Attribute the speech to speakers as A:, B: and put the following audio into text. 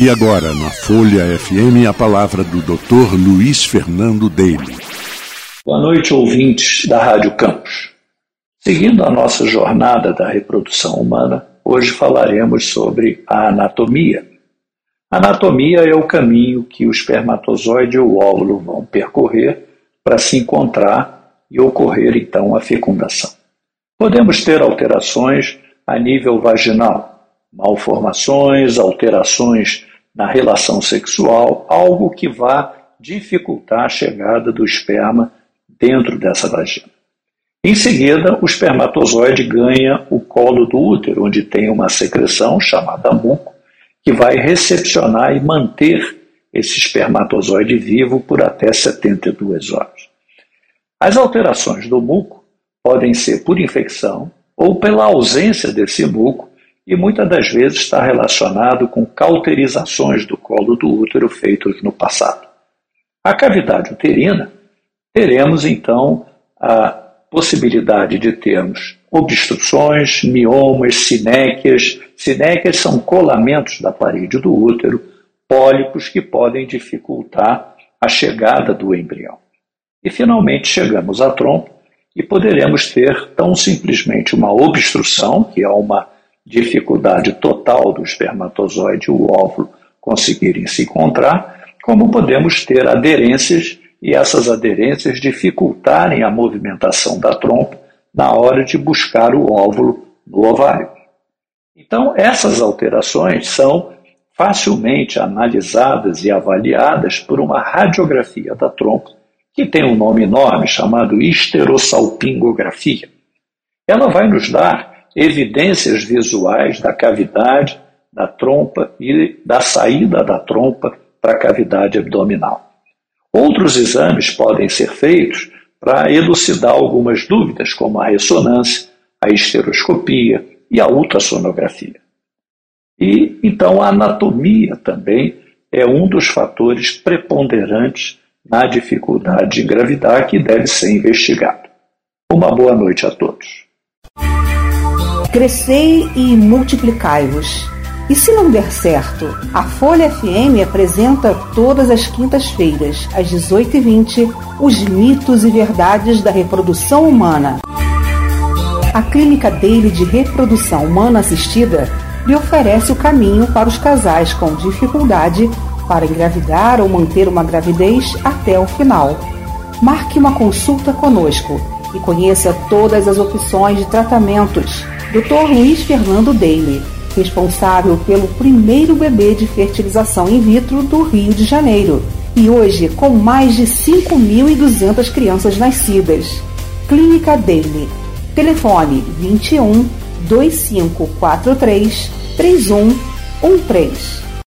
A: E agora, na Folha FM, a palavra do Dr. Luiz Fernando Daly.
B: Boa noite, ouvintes da Rádio Campos. Seguindo a nossa jornada da reprodução humana, hoje falaremos sobre a anatomia. Anatomia é o caminho que o espermatozoide e o óvulo vão percorrer para se encontrar e ocorrer então a fecundação. Podemos ter alterações a nível vaginal, malformações, alterações na relação sexual, algo que vá dificultar a chegada do esperma dentro dessa vagina. Em seguida, o espermatozoide ganha o colo do útero, onde tem uma secreção chamada muco, que vai recepcionar e manter esse espermatozoide vivo por até 72 horas. As alterações do muco podem ser por infecção ou pela ausência desse muco e muitas das vezes está relacionado com cauterizações do colo do útero feitos no passado. A cavidade uterina, teremos então a possibilidade de termos obstruções, miomas, sinéquias. Sinéquias são colamentos da parede do útero, pólipos que podem dificultar a chegada do embrião. E finalmente chegamos à trompa e poderemos ter tão simplesmente uma obstrução, que é uma dificuldade total do espermatozoide e o óvulo conseguirem se encontrar, como podemos ter aderências e essas aderências dificultarem a movimentação da trompa na hora de buscar o óvulo no ovário. Então, essas alterações são facilmente analisadas e avaliadas por uma radiografia da trompa, que tem um nome enorme chamado esterossalpingografia. Ela vai nos dar evidências visuais da cavidade da trompa e da saída da trompa para a cavidade abdominal. Outros exames podem ser feitos para elucidar algumas dúvidas, como a ressonância, a esteroscopia e a ultrassonografia. E então a anatomia também é um dos fatores preponderantes na dificuldade de engravidar que deve ser investigado. Uma boa noite a todos.
C: Crescei e multiplicai-vos. E se não der certo, a Folha FM apresenta todas as quintas-feiras, às 18h20, os mitos e verdades da reprodução humana. A Clínica Daily de Reprodução Humana Assistida lhe oferece o caminho para os casais com dificuldade para engravidar ou manter uma gravidez até o final. Marque uma consulta conosco e conheça todas as opções de tratamentos Dr. Luiz Fernando Daly, responsável pelo primeiro bebê de fertilização in vitro do Rio de Janeiro, e hoje com mais de 5.200 crianças nascidas. Clínica Daly. Telefone 21 2543 3113.